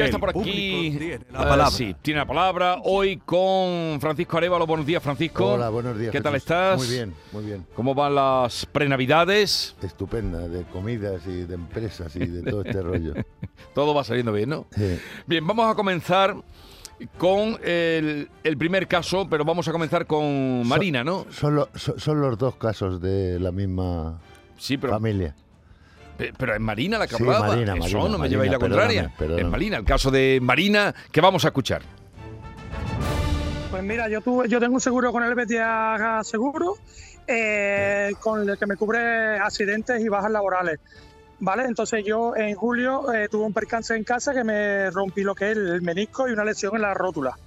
Ya está por aquí. Tiene la palabra. sí, tiene la palabra. Hoy con Francisco Arevalo. Buenos días, Francisco. Hola, buenos días. ¿Qué tal estás? Muy bien, muy bien. ¿Cómo van las prenavidades? Estupenda, de comidas y de empresas y de todo este rollo. Todo va saliendo bien, ¿no? Sí. Bien, vamos a comenzar con el, primer caso, pero vamos a comenzar con Marina, ¿no? Son, son, los dos casos de la misma familia. Pero es Marina la que hablaba. Eso, no me lleváis la contraria. Es Marina, el caso de Marina que vamos a escuchar. Pues mira, yo tuve, yo tengo un seguro con el Betia Seguro, eh, con el que me cubre accidentes y bajas laborales. ¿Vale? Entonces yo en julio eh, tuve un percance en casa que me rompí lo que es el menisco y una lesión en la rótula.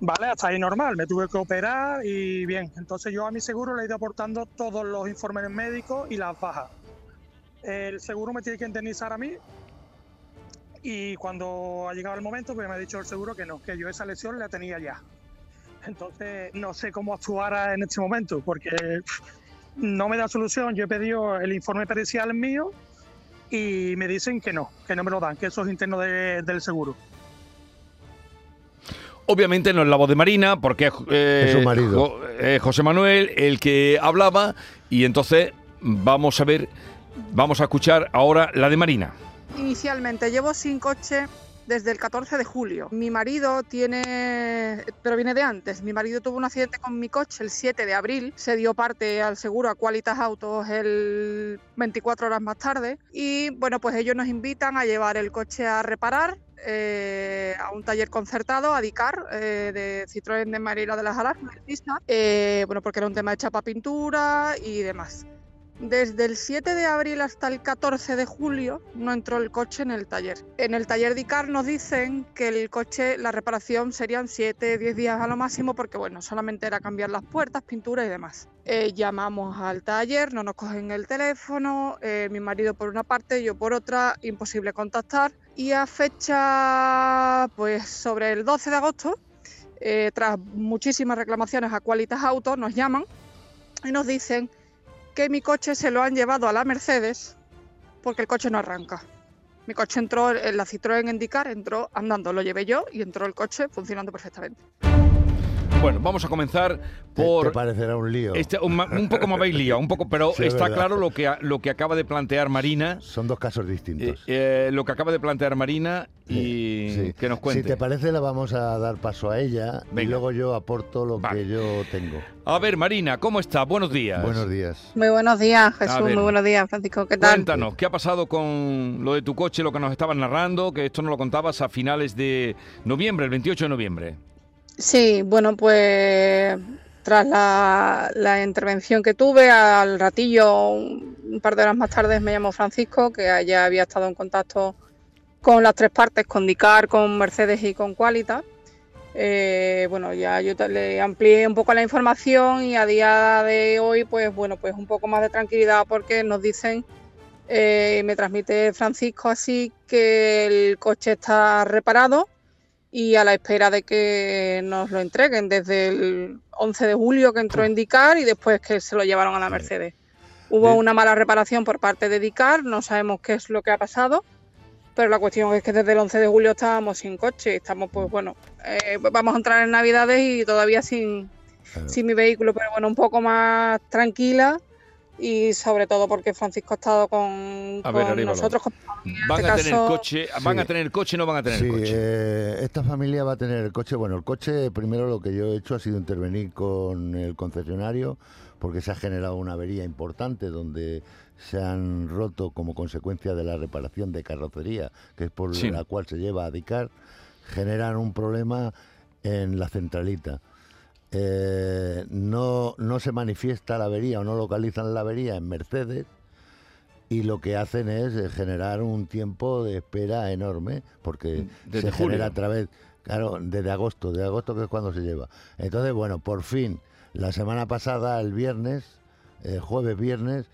¿Vale? Hasta ahí normal, me tuve que operar y bien. Entonces yo a mi seguro le he ido aportando todos los informes médicos y las bajas el seguro me tiene que indemnizar a mí y cuando ha llegado el momento pues me ha dicho el seguro que no, que yo esa lesión la tenía ya. Entonces no sé cómo actuar en este momento porque no me da solución. Yo he pedido el informe pericial mío y me dicen que no, que no me lo dan, que eso es interno del seguro. Obviamente no es la voz de Marina, porque eh, es su marido. Eh, José Manuel el que hablaba y entonces vamos a ver Vamos a escuchar ahora la de Marina. Inicialmente llevo sin coche desde el 14 de julio. Mi marido tiene, pero viene de antes, mi marido tuvo un accidente con mi coche el 7 de abril, se dio parte al seguro a Qualitas Autos el 24 horas más tarde y bueno, pues ellos nos invitan a llevar el coche a reparar eh, a un taller concertado, a DICAR, eh, de Citroën de Marina de las Alas, eh, bueno, porque era un tema de chapa pintura y demás. Desde el 7 de abril hasta el 14 de julio no entró el coche en el taller. En el taller de ICAR nos dicen que el coche, la reparación serían 7, 10 días a lo máximo porque bueno, solamente era cambiar las puertas, pintura y demás. Eh, llamamos al taller, no nos cogen el teléfono, eh, mi marido por una parte, yo por otra, imposible contactar. Y a fecha, pues sobre el 12 de agosto, eh, tras muchísimas reclamaciones a Qualitas Autos, nos llaman y nos dicen que mi coche se lo han llevado a la Mercedes porque el coche no arranca. Mi coche entró, en la Citroën Indicar entró andando, lo llevé yo y entró el coche funcionando perfectamente. Bueno, vamos a comenzar por. Te parecerá un lío. Este, un, poco más lío, un poco, pero está claro lo que, lo que acaba de plantear Marina. Son dos casos distintos. Eh, eh, lo que acaba de plantear Marina y que nos cuente. Si te parece, le vamos a dar paso a ella y luego yo aporto lo que yo tengo. A ver, Marina, ¿cómo estás? Buenos días. Buenos días. Muy buenos días, Jesús. Muy buenos días, Francisco. ¿Qué tal? Cuéntanos, ¿qué ha pasado con lo de tu coche, lo que nos estabas narrando? Que esto no lo contabas a finales de noviembre, el 28 de noviembre. Sí, bueno, pues tras la, intervención que tuve, al ratillo, un, par de horas más tarde, me llamó Francisco, que ya había estado en contacto con las tres partes, con DICAR, con Mercedes y con Qualitas. Eh, bueno, ya yo le amplié un poco la información y a día de hoy, pues bueno, pues un poco más de tranquilidad porque nos dicen, eh, me transmite Francisco así que el coche está reparado, y a la espera de que nos lo entreguen desde el 11 de julio que entró en DICAR y después que se lo llevaron a la Mercedes. Hubo una mala reparación por parte de DICAR, no sabemos qué es lo que ha pasado, pero la cuestión es que desde el 11 de julio estábamos sin coche, estamos pues bueno, eh, vamos a entrar en Navidades y todavía sin, sin mi vehículo, pero bueno, un poco más tranquila y sobre todo porque Francisco ha estado con, nosotros. van, a tener coche, van a tener coche, no van a tener coche. Eh, esta familia va a tener el coche. Bueno, el coche, primero lo que yo he hecho ha sido intervenir con el concesionario porque se ha generado una avería importante donde se han roto como consecuencia de la reparación de carrocería, que es por la cual se lleva a DICAR, generan un problema en la centralita. Eh, no, no se manifiesta la avería o no localizan la avería en Mercedes y lo que hacen es eh, generar un tiempo de espera enorme porque se genera a través, claro, desde agosto, de agosto que es cuando se lleva. Entonces, bueno, por fin, la semana pasada, el viernes, el jueves, viernes,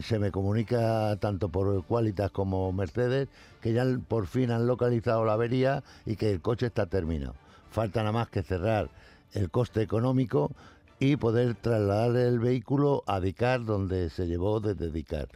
se me comunica tanto por Qualitas como Mercedes que ya por fin han localizado la avería y que el coche está terminado. Falta nada más que cerrar el coste económico y poder trasladar el vehículo a DICAR donde se llevó desde DICAR.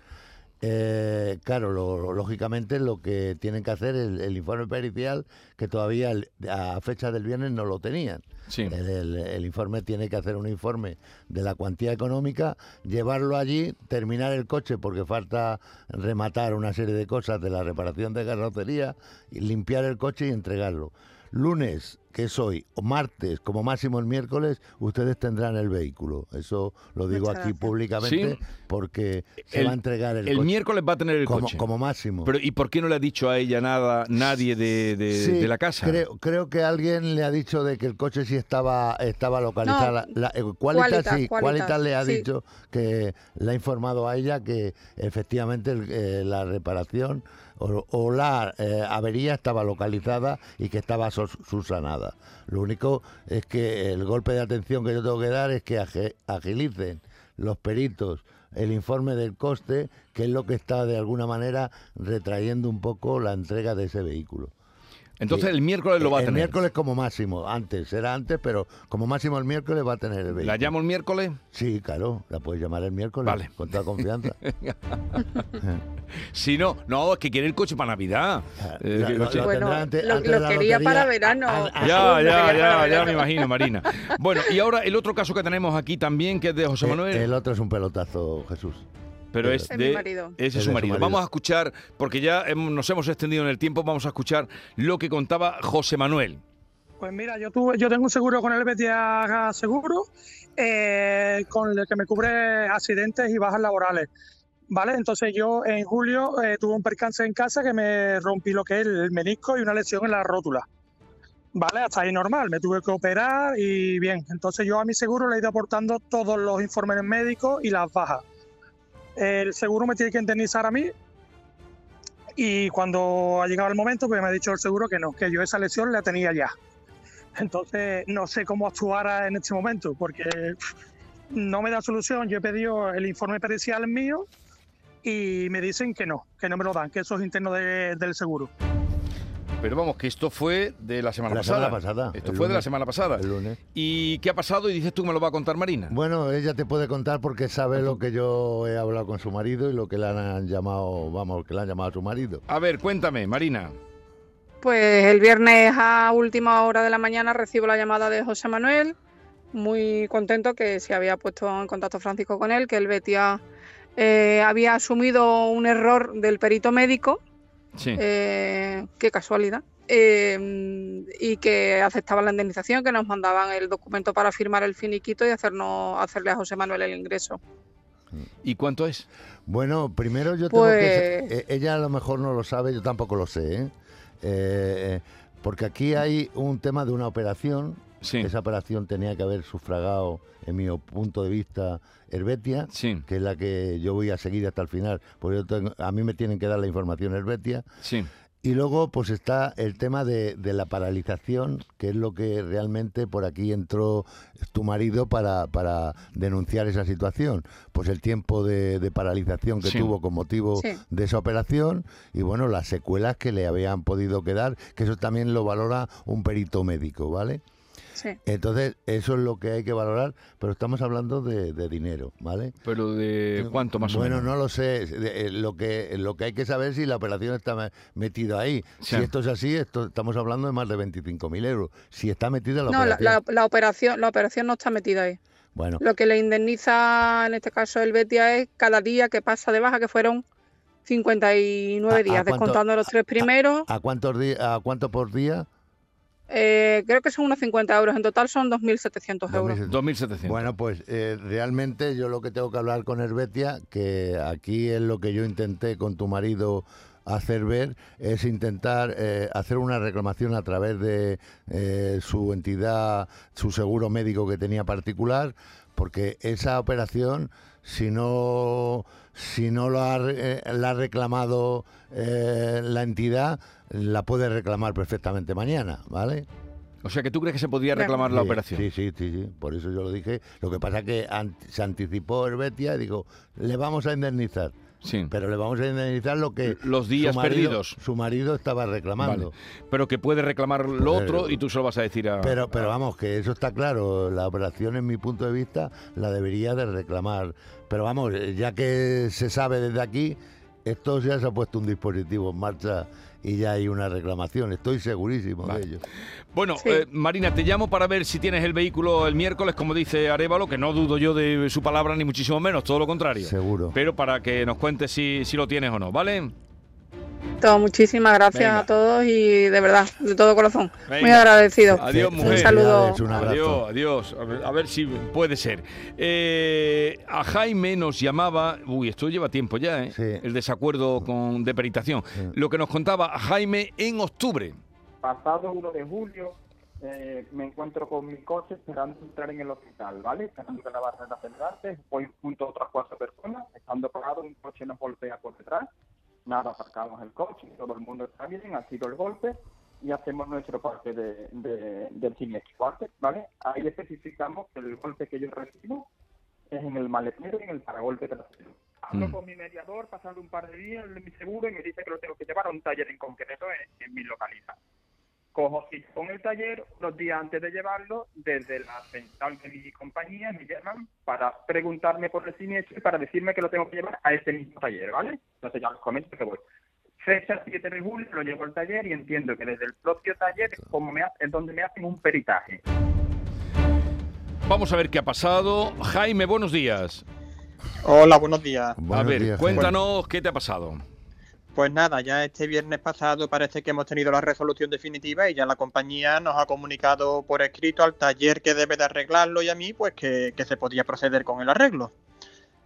eh, claro, lo- lógicamente lo que tienen que hacer es el, informe pericial, que todavía el- a fecha del viernes no lo tenían. Sí. El, el- el informe tiene que hacer un informe de la cuantía económica, llevarlo allí, terminar el coche porque falta rematar una serie de cosas de la reparación de carrocería, y limpiar el coche y entregarlo. Lunes, que es hoy, o martes, como máximo el miércoles, ustedes tendrán el vehículo. Eso lo digo Muchas aquí gracias. públicamente Sí. porque se El- va a entregar el, El coche miércoles va a tener el como, coche. como máximo. Pero ¿y por qué no le ha dicho a ella nada nadie de, de- Sí, de la casa? Creo, creo que alguien le ha dicho de que el coche sí estaba, estaba localizado. No, La- la- eh, Qualitas, Qualitas, sí, Qualitas, Qualitas le ha sí. dicho que le ha informado a ella que efectivamente el- eh, la reparación o, la eh, avería estaba localizada y que estaba subsanada. Lo único es que el golpe de atención que yo tengo que dar es que agilicen los peritos el informe del coste, que es lo que está de alguna manera retrayendo un poco la entrega de ese vehículo. Entonces Sí. el miércoles lo va a el tener. miércoles como máximo, antes, era antes, pero como máximo el miércoles va a tener el vehículo. ¿La llamo el miércoles? Sí, claro, la puedes llamar el miércoles Vale. con toda confianza. Si no, no, es que quiere el coche para Navidad. Eh, Lo- que el lo- coche- lo Bueno, tendrá antes- lo- antes lo de la quería lotería. para verano. Ah, ah, Ya, ya, ya, ya me imagino, Marina. Bueno, y ahora el otro caso que tenemos aquí también, que es de José Eh, Manuel, El otro es un pelotazo, Jesús. Pero es de... marido. Ese Es de su marido. Vamos a escuchar, porque ya nos hemos extendido en el tiempo, vamos a escuchar lo que contaba José Manuel. Pues mira, yo tuve, yo tengo un seguro con el Betia Seguro, eh, con el que me cubre accidentes y bajas laborales. ¿Vale? Entonces yo en julio eh, tuve un percance en casa que me rompí lo que es el menisco y una lesión en la rótula. ¿Vale? Hasta ahí normal, me tuve que operar y bien. Entonces yo a mi seguro le he ido aportando todos los informes médicos y las bajas. El seguro me tiene que indemnizar a mí y cuando ha llegado el momento, pues me ha dicho el seguro que no, que yo esa lesión la tenía ya. Entonces, no sé cómo actuar en este momento, porque no me da solución. Yo he pedido el informe pericial mío y me dicen que no, que no me lo dan, que eso es interno de- del seguro. Pero vamos, que esto fue de la semana La pasada. semana pasada, Esto fue de la semana pasada. El lunes. ¿Y qué ha pasado? Y dices tú que me lo va a contar Marina. Bueno, ella te puede contar porque sabe lo que yo he hablado con su marido y lo que le han llamado, vamos, que le han llamado a su marido. A ver, cuéntame, Marina. Pues el viernes a última hora de la mañana recibo la llamada de José Manuel, muy contento que se había puesto en contacto Francisco con él, que el Betia eh, había asumido un error del perito médico, Sí. eh, qué casualidad, eh, y que aceptaban la indemnización, que nos mandaban el documento para firmar el finiquito y hacernos, hacerle a José Manuel el ingreso. ¿Y cuánto es? Bueno, primero yo tengo que... Pues- eh, Ella a lo mejor no lo sabe, yo tampoco lo sé, ¿eh? Eh, porque aquí hay un tema de una operación. Sí. Esa operación tenía que haber sufragado, en mi punto de vista, Herbetia, Sí, que es la que yo voy a seguir hasta el final, porque yo tengo- a mí me tienen que dar la información Herbetia. sí. Y luego pues está el tema de, de la paralización, que es lo que realmente por aquí entró tu marido para, para denunciar esa situación. Pues el tiempo de, de paralización que Sí. tuvo con motivo Sí. de esa operación y bueno, las secuelas que le habían podido quedar, que eso también lo valora un perito médico, ¿vale? Sí. Entonces, eso es lo que hay que valorar, pero estamos hablando de, de dinero, ¿vale? Pero de cuánto más bueno, o menos. no lo sé. De- eh, Lo que, lo que hay que saber es si la operación está me- metida ahí. Sí. Si esto es así, esto, estamos hablando de más de 25.000 euros. Si está metida la No, operación. la- la operación, la operación no está metida ahí. Bueno, Lo que le indemniza, en este caso, el Betia es cada día que pasa de baja, que fueron 59 ¿A- a días, cuánto- descontando los tres primeros. ¿a cuántos días, a cuánto por día? Eh, creo que son unos 50 euros. En total son 2.700 euros. 2.700. Bueno, pues eh, realmente yo lo que tengo que hablar con Herbetia, que aquí es lo que yo intenté con tu marido hacer ver, es intentar eh, hacer una reclamación a través de eh, su entidad, su seguro médico que tenía particular, porque esa operación, si no, si no lo ha, re- eh, la ha reclamado eh, la entidad, la puede reclamar perfectamente mañana, ¿vale? O sea que tú crees que se podía reclamar la operación. Sí, sí, sí, sí, por eso yo lo dije. Lo que pasa es que an- se anticipó Herbetia y dijo, le vamos a indemnizar, Sí. pero le vamos a indemnizar lo que Los días su marido- perdidos. Su marido estaba reclamando. Vale. Pero que puede reclamar lo Pues, otro y tú se lo vas a decir a. Pero, pero vamos, que eso está claro. La operación, en mi punto de vista, la debería de reclamar. Pero vamos, ya que se sabe desde aquí, esto ya se ha puesto un dispositivo en marcha y ya hay una reclamación. Estoy segurísimo de ello. Bueno, eh, Marina, te llamo para ver si tienes el vehículo el miércoles, como dice Arevalo, que no dudo yo de su palabra, ni muchísimo menos, todo lo contrario. Seguro. Pero para que nos cuentes si, si lo tienes o no, ¿vale? Todo, muchísimas gracias a todos y de verdad, de todo corazón. Muy agradecido. Adiós, mujer. Un saludo. adiós, adiós. A ver, si puede ser. Eh, a Jaime nos llamaba, uy, esto lleva tiempo ya, ¿eh? El desacuerdo con de peritación. Lo que nos contaba Jaime en octubre. Pasado 1 de julio, eh, me encuentro con mi coche esperando entrar en el hospital, ¿vale? Esperando que la barrera se voy junto a otras cuatro personas, estando parado, un coche nos golpea por detrás nada, aparcamos el coche, todo el mundo está bien, ha sido el golpe y hacemos nuestro parte de, del siniestro, ¿vale? Ahí especificamos que el golpe que yo recibo es en el maletero y en el paragolpe trasero. Hablo mm. con mi mediador, pasando un par de días de mi seguro y me dice que lo tengo que llevar a un taller en concreto en, en mi localidad cojo cita con el taller, los días antes de llevarlo, desde la central de mi compañía me llaman para preguntarme por el siniestro y para decirme que lo tengo que llevar a ese mismo taller, ¿vale? Entonces ya les comento que voy. Fecha 7 de julio, lo llevo al taller y entiendo que desde el propio taller es, como me es donde me hacen un peritaje. Vamos a ver qué ha pasado. Jaime, buenos días. Hola, buenos días. a ver, cuéntanos qué te ha pasado. Pues nada, ya este viernes pasado parece que hemos tenido la resolución definitiva y ya la compañía nos ha comunicado por escrito al taller que debe de arreglarlo y a mí pues que, se podía proceder con el arreglo.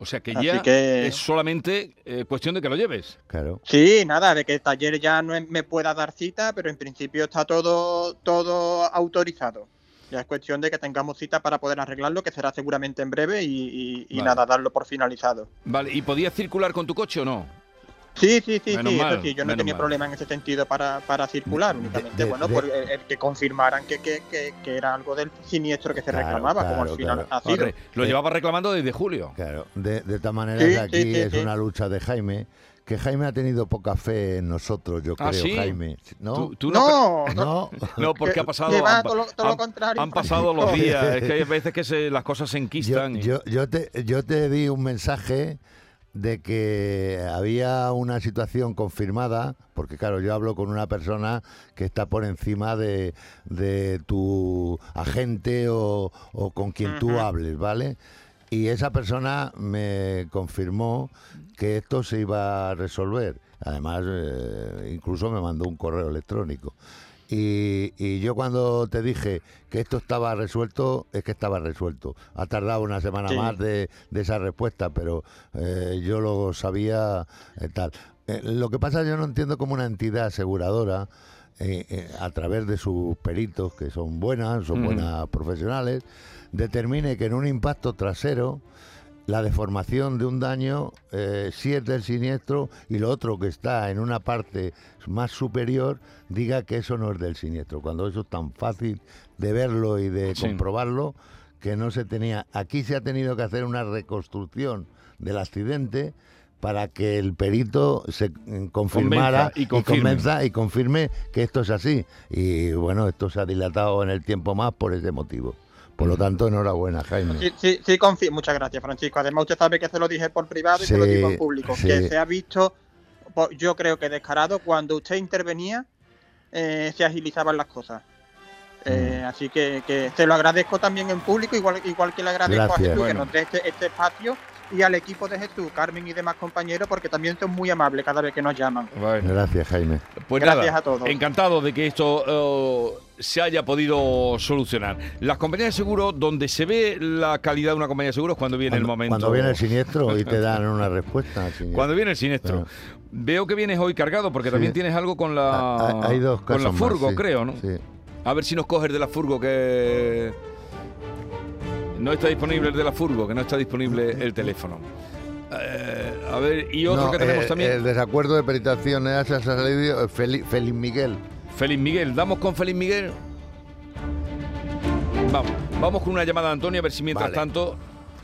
O sea que ya es solamente eh, cuestión de que lo lleves. Claro. Sí, nada, de que el taller ya no me pueda dar cita, pero en principio está todo, todo autorizado. Ya es cuestión de que tengamos cita para poder arreglarlo, que será seguramente en breve y, nada, darlo por finalizado. Vale, ¿y podías circular con tu coche o no? Sí, sí, sí, sí, eso sí, yo no tenía problema en ese sentido para, para circular, únicamente, bueno, por el, que confirmaran que, que, que, era algo del siniestro que se reclamaba, como al final ha sido. lo llevaba reclamando desde julio. Claro, de, de tal manera que aquí es una lucha de Jaime, que Jaime ha tenido poca fe en nosotros, yo ¿Ah, creo, Jaime. ¿No? no, no, no, porque ha pasado. todo, lo, contrario. Han pasado los días. es que hay veces que las cosas se enquistan. Yo, yo, te, yo te di un mensaje de que había una situación confirmada, porque claro, yo hablo con una persona que está por encima de, de tu agente o, con quien tú hables, ¿vale? Y esa persona me confirmó que esto se iba a resolver. Además, eh, incluso me mandó un correo electrónico. Y, yo cuando te dije que esto estaba resuelto, es que estaba resuelto. Ha tardado una semana más de, esa respuesta, pero eh, yo lo sabía eh, tal. Eh, lo que pasa, yo no entiendo cómo una entidad aseguradora, a través de sus peritos, que son buenas, son buenas profesionales, determine que en un impacto trasero la deformación de un daño eh, si es del siniestro y lo otro que está en una parte más superior diga que eso no es del siniestro, cuando eso es tan fácil de verlo y de comprobarlo que no se tenía. Aquí se ha tenido que hacer una reconstrucción del accidente para que el perito se mm, confirmara y, convenza y confirme que esto es así. Y bueno, esto se ha dilatado en el tiempo más por ese motivo. Por lo tanto, enhorabuena, Jaime. Sí, sí, sí confío. Muchas gracias, Francisco. Además, usted sabe que se lo dije por privado y se lo digo en público. Que se ha visto, yo creo que descarado, cuando usted intervenía, eh, se agilizaban las cosas. Eh, mm. Así que, que, se lo agradezco también en público, igual, igual que le agradezco a Jesús que nos dé este, este espacio y al equipo de Jesús, Carmen y demás compañeros, porque también son muy amables cada vez que nos llaman. Gracias, Jaime. Pues Gracias a todos. Encantado de que esto eh, se haya podido solucionar. Las compañías de seguro, donde se ve la calidad de una compañía de seguros cuando viene el momento. Cuando viene el siniestro y te dan una respuesta. Cuando viene el siniestro. Veo que vienes hoy cargado porque también tienes algo con la, hay, dos con la furgo, creo, ¿no? A ver si nos coges de la furgo que no está disponible el de la furgo, que no está disponible el teléfono. Eh, a ver, y otro que tenemos eh, también. El desacuerdo de peritación ha salido Félix, Miguel. Félix Miguel, ¿damos con Félix Miguel? Vamos, vamos con una llamada a Antonio a ver si mientras tanto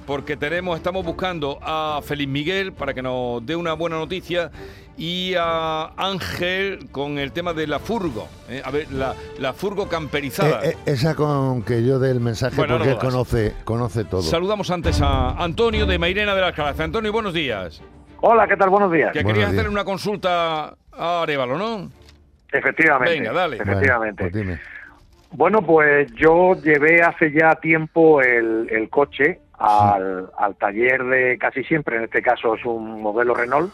porque tenemos, estamos buscando a Félix Miguel para que nos dé una buena noticia y a Ángel con el tema de la furgo. ¿eh? A ver, la, furgo camperizada. Eh, eh, esa con que yo dé el mensaje porque conoce, conoce todo. Saludamos antes a Antonio de Mairena de la Alcalá. Antonio, buenos días. Hola, ¿qué tal? Buenos días. Que querías hacer una consulta a Arevalo, ¿no? Efectivamente. Venga, dale. Efectivamente. Pues bueno, pues yo llevé hace ya tiempo el, coche al, taller de casi siempre, en este caso es un modelo Renault,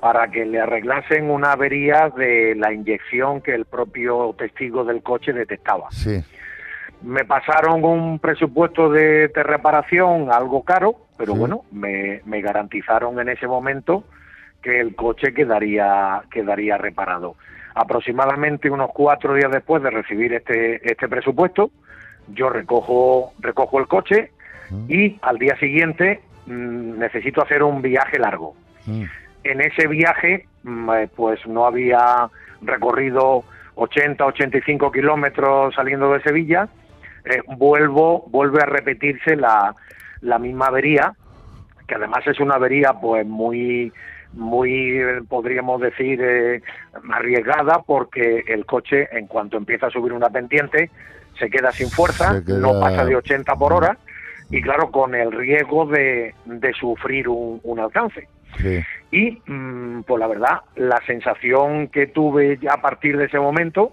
para que le arreglasen una avería de la inyección que el propio testigo del coche detectaba. Sí. Me pasaron un presupuesto de, reparación algo caro, pero bueno, me, me, garantizaron en ese momento que el coche quedaría, quedaría reparado. Aproximadamente unos cuatro días después de recibir este, este presupuesto, yo recojo, recojo el coche y al día siguiente mm, necesito hacer un viaje largo. En ese viaje, mm, eh, pues no había recorrido 80, 85 kilómetros saliendo de Sevilla. Eh, vuelvo, vuelve a repetirse la, la misma avería, que además es una avería pues muy muy podríamos decir eh, arriesgada porque el coche en cuanto empieza a subir una pendiente se queda sin fuerza, no pasa de 80 por hora y claro con el riesgo de, de sufrir un, un alcance. Y mm, pues la verdad, la sensación que tuve a partir de ese momento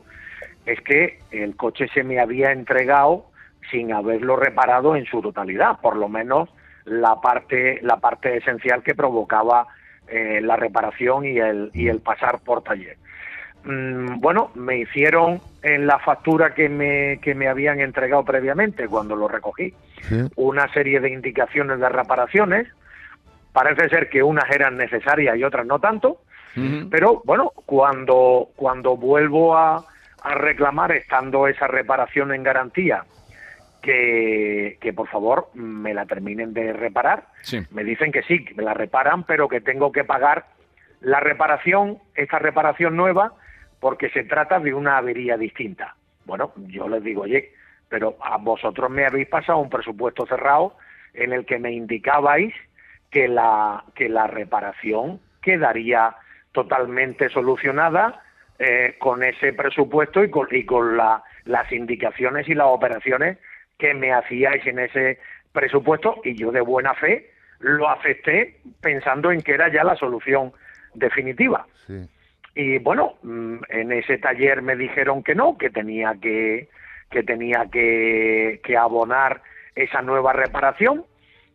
es que el coche se me había entregado sin haberlo reparado en su totalidad, por lo menos la parte, la parte esencial que provocaba eh, la reparación y el, y el pasar por taller. Mm, bueno, me hicieron en la factura que me, que me habían entregado previamente cuando lo recogí una serie de indicaciones de reparaciones. Parece ser que unas eran necesarias y otras no tanto, pero bueno, cuando, cuando vuelvo a, a reclamar, estando esa reparación en garantía, que, que, por favor me la terminen de reparar. Me dicen que sí, que me la reparan, pero que tengo que pagar la reparación, esta reparación nueva, porque se trata de una avería distinta. Bueno, yo les digo, oye, pero a vosotros me habéis pasado un presupuesto cerrado en el que me indicabais que la, que la reparación quedaría totalmente solucionada eh, con ese presupuesto y con, y con la, las indicaciones y las operaciones que me hacíais en ese presupuesto y yo de buena fe lo acepté pensando en que era ya la solución definitiva. Y bueno, mm, en ese taller me dijeron que no, que tenía que, que tenía que, que abonar esa nueva reparación.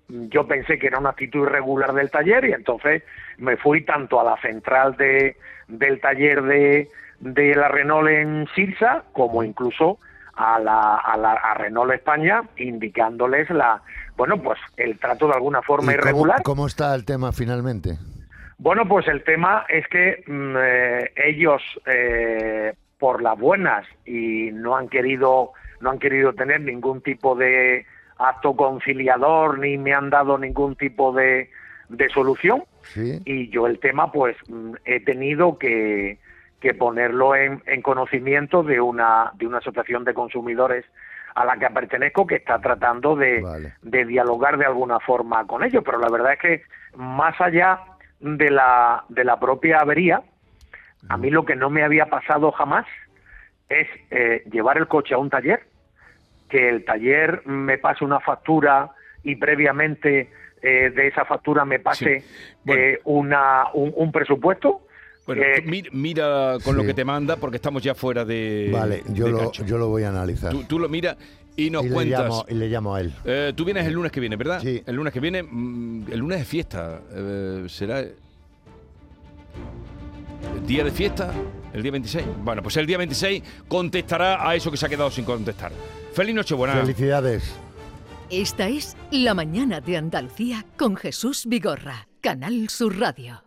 Yo pensé que era una actitud irregular del taller y entonces me fui tanto a la central de, del taller de, de la Renault en Sirsa como incluso a, la, a, la, a Renault España indicándoles la bueno pues el trato de alguna forma irregular. Cómo, está el tema finalmente? Bueno, pues el tema es que mm, eh, ellos eh, por las buenas y no han querido no han querido tener ningún tipo de acto conciliador ni me han dado ningún tipo de, de solución. Y yo el tema pues mm, he tenido que que ponerlo en, conocimiento de una, de una asociación de consumidores a la que pertenezco que está tratando de, de, dialogar de alguna forma con ellos. Pero la verdad es que más allá de la, de la propia avería, a mí lo que no me había pasado jamás es eh, llevar el coche a un taller, que el taller me pase una factura y previamente eh, de esa factura me pase eh, una, un presupuesto bueno, mira, con lo que te manda porque estamos ya fuera de. Vale, yo, lo, yo lo voy a analizar. Tú, lo miras y nos cuentas. Le llamo, y le llamo a él. Eh, tú vienes el lunes que viene, ¿verdad? Sí. El lunes que viene, mm, el lunes es fiesta. Eh, ¿Será el día de fiesta? ¿El día 26? Bueno, pues el día 26 contestará a eso que se ha quedado sin contestar. Feliz Nochebuena. Felicidades. Esta es La Mañana de Andalucía con Jesús Vigorra, Canal Sur Radio.